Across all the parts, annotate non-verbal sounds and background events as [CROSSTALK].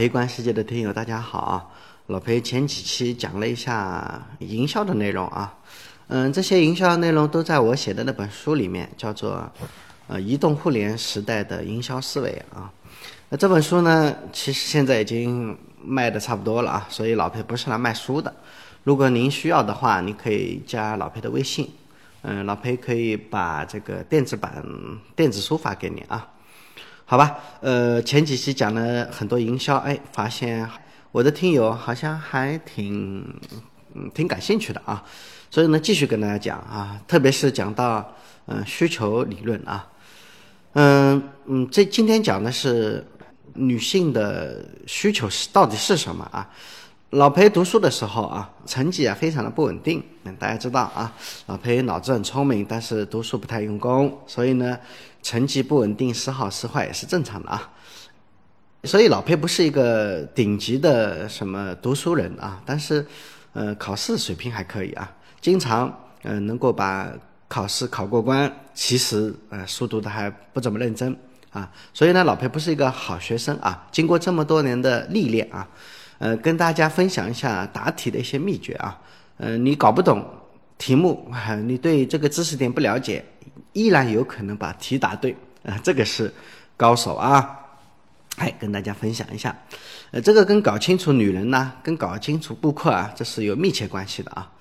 培观世界的听友，大家好啊！老裴前几期讲了一下营销的内容啊，嗯，这些营销内容都在我写的那本书里面，叫做《呃移动互联时代的营销思维》啊。那这本书呢，其实现在已经卖的差不多了啊，所以老裴不是来卖书的。如果您需要的话，你可以加老裴的微信，嗯，老裴可以把这个电子版电子书发给你啊。好吧，呃，前几期讲了很多营销，哎，发现我的听友好像还挺，嗯，挺感兴趣的啊，所以呢，继续跟大家讲啊，特别是讲到嗯需求理论啊，嗯嗯，这今天讲的是女性的需求是到底是什么啊？老裴读书的时候啊，成绩啊非常的不稳定。大家知道啊，老裴脑子很聪明，但是读书不太用功，所以呢，成绩不稳定，时好时坏也是正常的啊。所以老裴不是一个顶级的什么读书人啊，但是呃，考试水平还可以啊，经常呃能够把考试考过关。其实呃，书读的还不怎么认真啊，所以呢，老裴不是一个好学生啊。经过这么多年的历练啊。呃，跟大家分享一下答题的一些秘诀啊。呃，你搞不懂题目，你对这个知识点不了解，依然有可能把题答对啊。这个是高手啊。哎，跟大家分享一下。呃，这个跟搞清楚女人呢，跟搞清楚顾客啊，这是有密切关系的啊。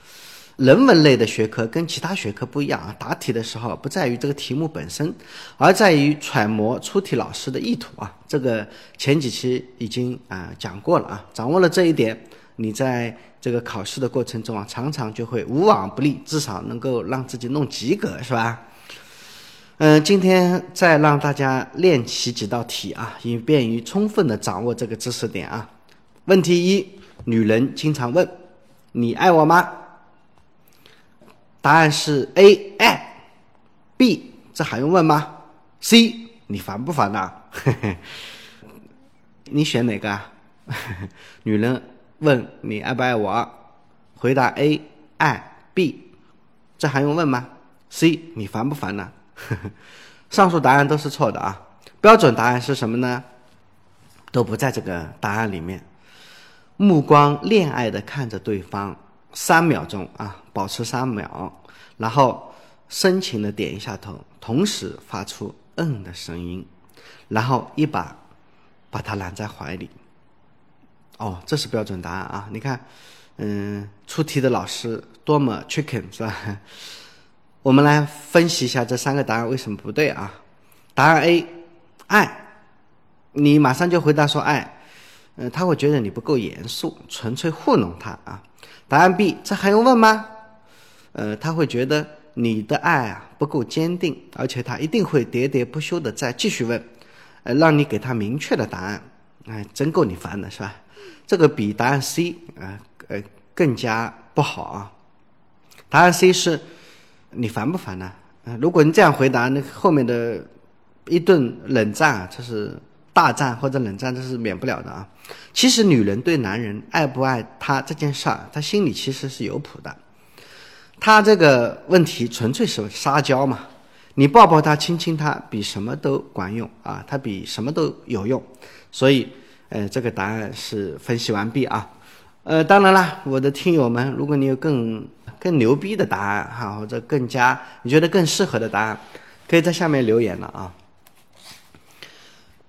人文类的学科跟其他学科不一样啊，答题的时候不在于这个题目本身，而在于揣摩出题老师的意图啊。这个前几期已经啊讲过了啊，掌握了这一点，你在这个考试的过程中啊，常常就会无往不利，至少能够让自己弄及格，是吧？嗯，今天再让大家练习几道题啊，以便于充分的掌握这个知识点啊。问题一，女人经常问：“你爱我吗？”答案是 A 爱，B 这还用问吗？C 你烦不烦呐？[LAUGHS] 你选哪个？啊？[LAUGHS] 女人问你爱不爱我？回答 A 爱，B 这还用问吗？C 你烦不烦呢？[LAUGHS] 上述答案都是错的啊！标准答案是什么呢？都不在这个答案里面。目光恋爱的看着对方。三秒钟啊，保持三秒，然后深情的点一下头，同时发出嗯的声音，然后一把把他揽在怀里。哦，这是标准答案啊！你看，嗯，出题的老师多么 chicken 是吧？[LAUGHS] 我们来分析一下这三个答案为什么不对啊？答案 A，爱，你马上就回答说爱，嗯，他会觉得你不够严肃，纯粹糊弄他啊。答案 B，这还用问吗？呃，他会觉得你的爱啊不够坚定，而且他一定会喋喋不休的再继续问，呃，让你给他明确的答案。哎，真够你烦的是吧？这个比答案 C 啊呃更加不好啊。答案 C 是，你烦不烦呢？啊，如果你这样回答，那后面的一顿冷战啊，这是。大战或者冷战，这是免不了的啊。其实女人对男人爱不爱他这件事儿，她心里其实是有谱的。他这个问题纯粹是撒娇嘛，你抱抱他，亲亲他，比什么都管用啊，他比什么都有用。所以，呃，这个答案是分析完毕啊。呃，当然了，我的听友们，如果你有更更牛逼的答案哈，或者更加你觉得更适合的答案，可以在下面留言了啊。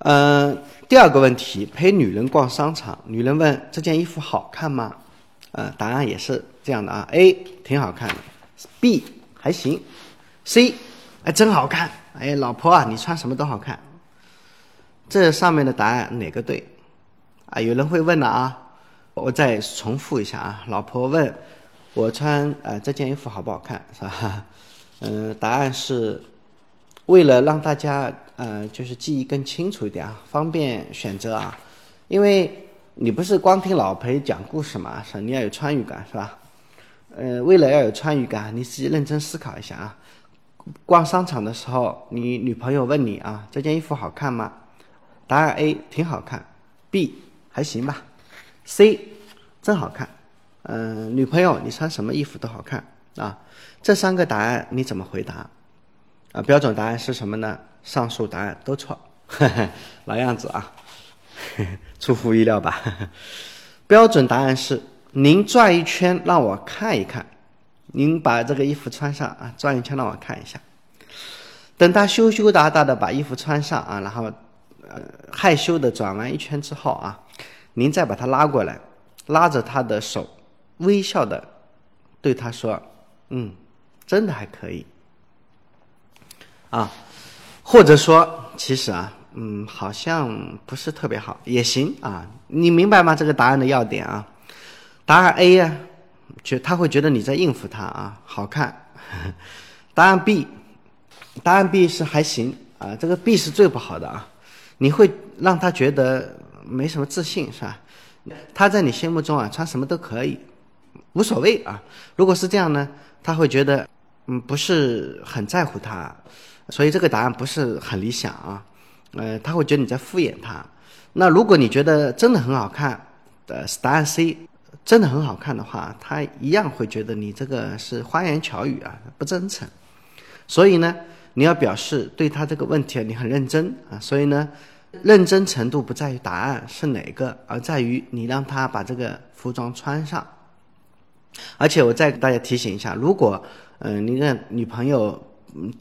嗯，第二个问题，陪女人逛商场，女人问这件衣服好看吗？呃，答案也是这样的啊，A 挺好看的，B 还行，C 哎真好看，哎老婆啊你穿什么都好看。这上面的答案哪个对？啊，有人会问了啊，我再重复一下啊，老婆问我穿呃这件衣服好不好看是吧？嗯，[LAUGHS] 答案是。为了让大家呃，就是记忆更清楚一点啊，方便选择啊，因为你不是光听老裴讲故事嘛，是你要有参与感是吧？呃，为了要有参与感，你自己认真思考一下啊。逛商场的时候，你女朋友问你啊，这件衣服好看吗？答案 A 挺好看，B 还行吧，C 真好看。嗯，女朋友你穿什么衣服都好看啊。这三个答案你怎么回答？啊，标准答案是什么呢？上述答案都错，[LAUGHS] 老样子啊。[LAUGHS] 出乎意料吧？[LAUGHS] 标准答案是：您转一圈让我看一看。您把这个衣服穿上啊，转一圈让我看一下。等他羞羞答答的把衣服穿上啊，然后呃害羞的转完一圈之后啊，您再把他拉过来，拉着他的手，微笑的对他说：“嗯，真的还可以。”啊，或者说，其实啊，嗯，好像不是特别好，也行啊。你明白吗？这个答案的要点啊？答案 A 呀，觉他会觉得你在应付他啊，好看。[LAUGHS] 答案 B，答案 B 是还行啊，这个 B 是最不好的啊。你会让他觉得没什么自信，是吧？他在你心目中啊，穿什么都可以，无所谓啊。如果是这样呢，他会觉得嗯，不是很在乎他。所以这个答案不是很理想啊，呃，他会觉得你在敷衍他。那如果你觉得真的很好看，呃，答案 C 真的很好看的话，他一样会觉得你这个是花言巧语啊，不真诚。所以呢，你要表示对他这个问题你很认真啊。所以呢，认真程度不在于答案是哪个，而在于你让他把这个服装穿上。而且我再给大家提醒一下，如果嗯，你的女朋友。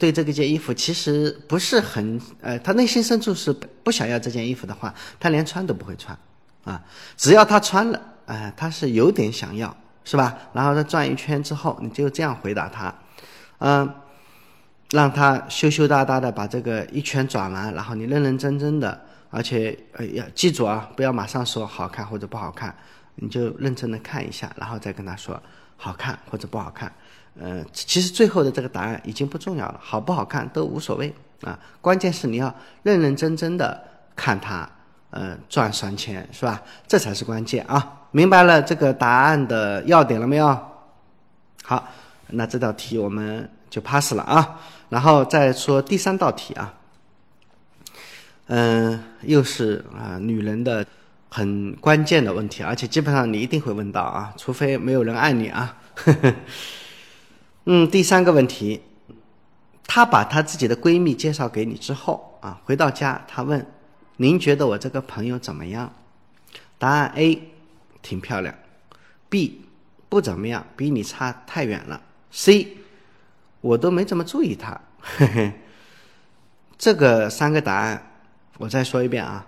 对这个件衣服其实不是很，呃，她内心深处是不想要这件衣服的话，她连穿都不会穿，啊，只要她穿了，哎，她是有点想要，是吧？然后再转一圈之后，你就这样回答她，嗯，让他羞羞答答的把这个一圈转完，然后你认认真真的，而且呃要记住啊，不要马上说好看或者不好看，你就认真的看一下，然后再跟他说好看或者不好看。呃，其实最后的这个答案已经不重要了，好不好看都无所谓啊，关键是你要认认真真的看它，呃，赚三千是吧？这才是关键啊！明白了这个答案的要点了没有？好，那这道题我们就 pass 了啊，然后再说第三道题啊，嗯，又是啊女人的很关键的问题，而且基本上你一定会问到啊，除非没有人爱你啊。呵 [LAUGHS] 呵嗯，第三个问题，她把她自己的闺蜜介绍给你之后啊，回到家，她问：“您觉得我这个朋友怎么样？”答案 A，挺漂亮；B，不怎么样，比你差太远了；C，我都没怎么注意她。[LAUGHS] 这个三个答案，我再说一遍啊。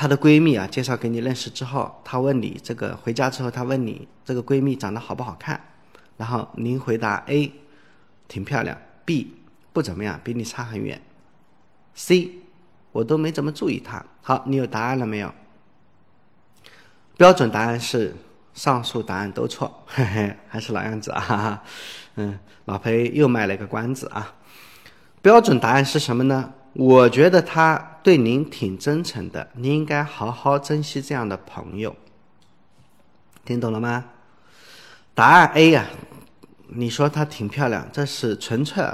她的闺蜜啊，介绍给你认识之后，她问你这个回家之后，她问你这个闺蜜长得好不好看？然后您回答 A，挺漂亮；B，不怎么样，比你差很远；C，我都没怎么注意她。好，你有答案了没有？标准答案是上述答案都错，嘿嘿，还是老样子啊，哈哈。嗯，老裴又卖了一个关子啊。标准答案是什么呢？我觉得他对您挺真诚的，您应该好好珍惜这样的朋友。听懂了吗？答案 A 呀。你说她挺漂亮，这是纯粹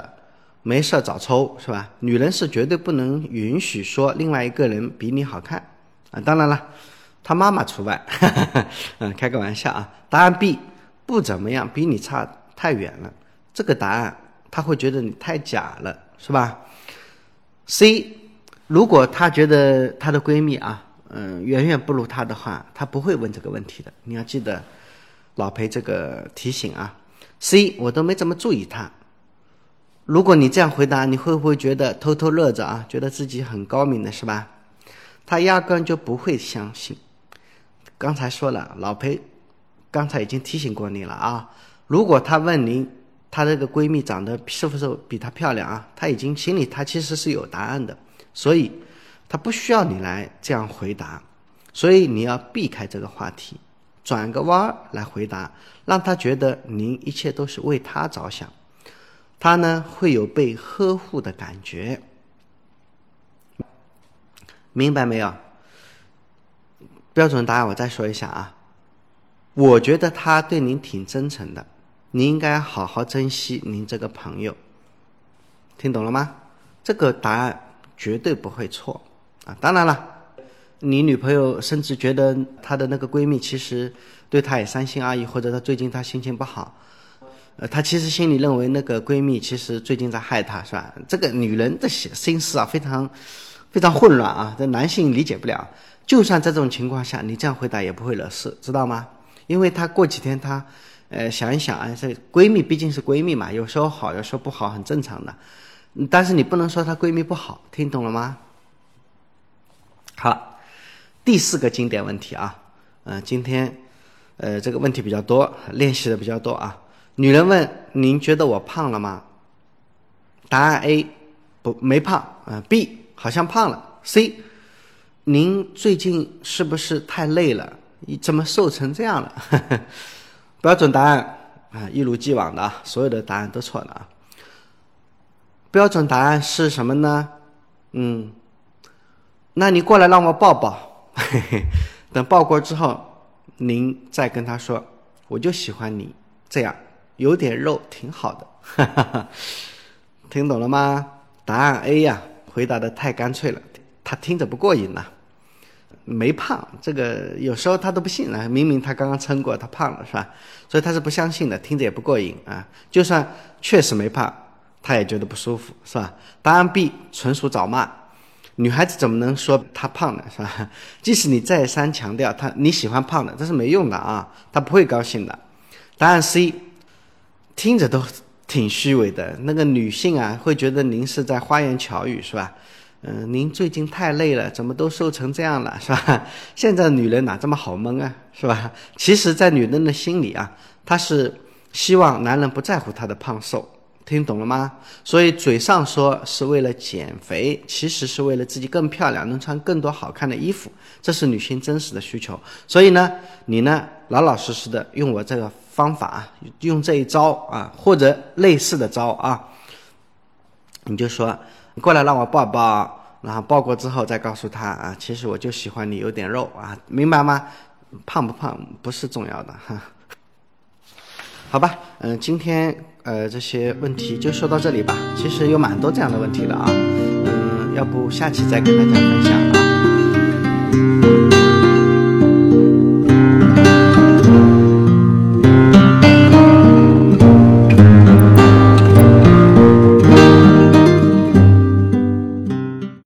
没事找抽是吧？女人是绝对不能允许说另外一个人比你好看啊！当然了，她妈妈除外，嗯，[LAUGHS] 开个玩笑啊。答案 B 不怎么样，比你差太远了。这个答案他会觉得你太假了，是吧？C 如果她觉得她的闺蜜啊，嗯，远远不如她的话，她不会问这个问题的。你要记得老裴这个提醒啊。C，我都没怎么注意她。如果你这样回答，你会不会觉得偷偷乐着啊？觉得自己很高明的是吧？他压根就不会相信。刚才说了，老裴刚才已经提醒过你了啊。如果他问您，她这个闺蜜长得是不是比她漂亮啊？她已经心里她其实是有答案的，所以她不需要你来这样回答。所以你要避开这个话题。转个弯儿来回答，让她觉得您一切都是为她着想，他呢会有被呵护的感觉，明白没有？标准答案我再说一下啊，我觉得他对您挺真诚的，您应该好好珍惜您这个朋友，听懂了吗？这个答案绝对不会错啊！当然了。你女朋友甚至觉得她的那个闺蜜其实对她也三心二意，或者她最近她心情不好，呃，她其实心里认为那个闺蜜其实最近在害她，是吧？这个女人的心心思啊，非常非常混乱啊，这男性理解不了。就算在这种情况下，你这样回答也不会惹事，知道吗？因为她过几天她，呃，想一想啊，这闺蜜毕竟是闺蜜嘛，有时候好，有时候不好，很正常的。但是你不能说她闺蜜不好，听懂了吗？好，第四个经典问题啊，嗯，今天，呃，这个问题比较多，练习的比较多啊。女人问：“您觉得我胖了吗？”答案 A，不，没胖。啊，B，好像胖了。C，您最近是不是太累了？你怎么瘦成这样了？[LAUGHS] 标准答案啊，一如既往的，所有的答案都错了啊。标准答案是什么呢？嗯，那你过来让我抱抱。[LAUGHS] 等抱过之后，您再跟他说：“我就喜欢你这样。”有点肉挺好的，[LAUGHS] 听懂了吗？答案 A 呀，回答的太干脆了，他听着不过瘾呐。没胖，这个有时候他都不信了，明明他刚刚称过，他胖了是吧？所以他是不相信的，听着也不过瘾啊。就算确实没胖，他也觉得不舒服是吧？答案 B 纯属找骂，女孩子怎么能说她胖呢是吧？即使你再三强调她你喜欢胖的，这是没用的啊，她不会高兴的。答案 C。听着都挺虚伪的，那个女性啊，会觉得您是在花言巧语，是吧？嗯，您最近太累了，怎么都瘦成这样了，是吧？[LAUGHS] 现在女人哪这么好蒙啊，是吧？其实，在女人的心里啊，她是希望男人不在乎她的胖瘦，听懂了吗？所以嘴上说是为了减肥，其实是为了自己更漂亮，能穿更多好看的衣服，这是女性真实的需求。所以呢，你呢，老老实实的用我这个。方法用这一招啊，或者类似的招啊，你就说你过来让我抱抱，然后抱过之后再告诉他啊，其实我就喜欢你有点肉啊，明白吗？胖不胖不是重要的哈。[LAUGHS] 好吧，嗯，今天呃这些问题就说到这里吧。其实有蛮多这样的问题的啊，嗯，要不下期再跟大家分享啊。